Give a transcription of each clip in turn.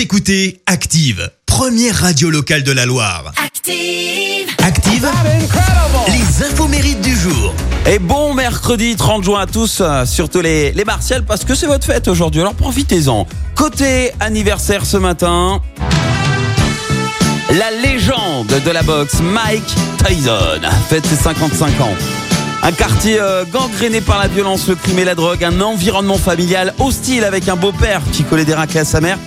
Vous écoutez Active, première radio locale de la Loire. Active. Active, les infos mérites du jour. Et bon mercredi 30 juin à tous, euh, surtout les, les Martials, parce que c'est votre fête aujourd'hui, alors profitez-en. Côté anniversaire ce matin, la légende de la boxe, Mike Tyson, fête ses 55 ans. Un quartier euh, gangréné par la violence, le crime et la drogue, un environnement familial hostile avec un beau-père qui collait des raclés à sa mère.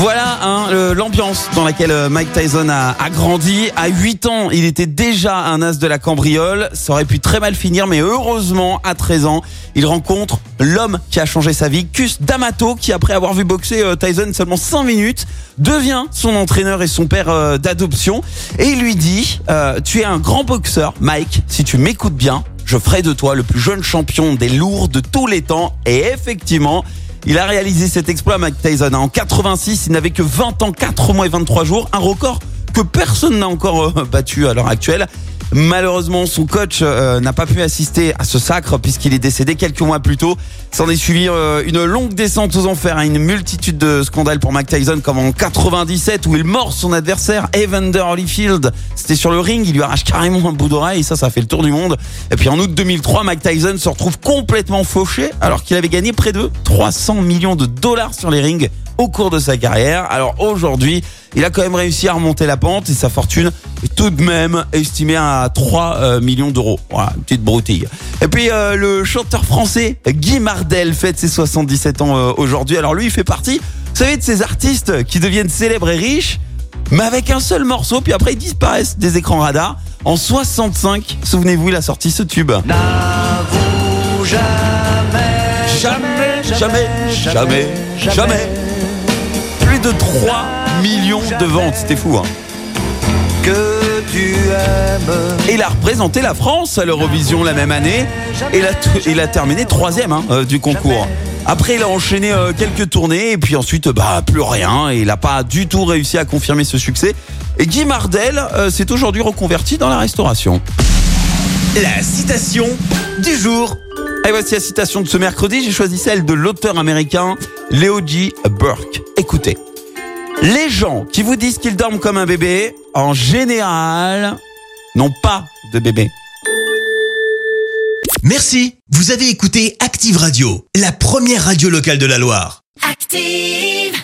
Voilà hein, l'ambiance dans laquelle euh, Mike Tyson a, grandi. À 8 ans, il était déjà un as de la cambriole. Ça aurait pu très mal finir, mais heureusement, à 13 ans, il rencontre l'homme qui a changé sa vie, Cus D'Amato, qui après avoir vu boxer euh, Tyson seulement 5 minutes, devient son entraîneur et son père euh, d'adoption. Et il lui dit, tu es un grand boxeur, Mike, si tu m'écoutes bien, je ferai de toi le plus jeune champion des lourds de tous les temps. Et effectivement, il a réalisé cet exploit, Mike Tyson. En 86, il n'avait que 20 ans, 4 mois et 23 jours. Un record que personne n'a encore euh, battu à l'heure actuelle. Malheureusement, son coach euh, n'a pas pu assister à ce sacre puisqu'il est décédé quelques mois plus tôt. S'en est suivi euh, une longue descente aux enfers, hein, une multitude de scandales pour Mike Tyson, comme en 97 où il mord son adversaire Evander Holyfield. C'était sur le ring, il lui arrache carrément un bout d'oreille, et ça, ça fait le tour du monde. Et puis en août 2003, Mike Tyson se retrouve complètement fauché alors qu'il avait gagné près de 300 millions de dollars sur les rings au cours de sa carrière. Alors aujourd'hui, il a quand même réussi à remonter la pente et sa fortune est tout de même estimée à 3 euh, millions d'euros. Voilà, une petite broutille. Et puis euh, le chanteur français Guy Mardel fête ses 77 ans euh, aujourd'hui. Alors lui, il fait partie, vous savez, de ces artistes qui deviennent célèbres et riches, mais avec un seul morceau, puis après ils disparaissent des écrans radars. En 65, souvenez-vous, il a sorti ce tube. Jamais, jamais, jamais, jamais. Plus de 3 millions de ventes, c'était fou. Hein. que tu aimes. Et il a représenté la France à l'Eurovision la même année. Et il a, t- il a terminé troisième hein, euh, du concours. Après, il a enchaîné euh, quelques tournées et puis ensuite, bah plus rien. Et il n'a pas du tout réussi à confirmer ce succès. Et Guy Mardel euh, s'est aujourd'hui reconverti dans la restauration. La citation du jour. Et voici la citation de ce mercredi. J'ai choisi celle de l'auteur américain Leo G. Burke. Écoutez. Les gens qui vous disent qu'ils dorment comme un bébé, en général, n'ont pas de bébé. Merci. Vous avez écouté Active Radio, la première radio locale de la Loire. Active.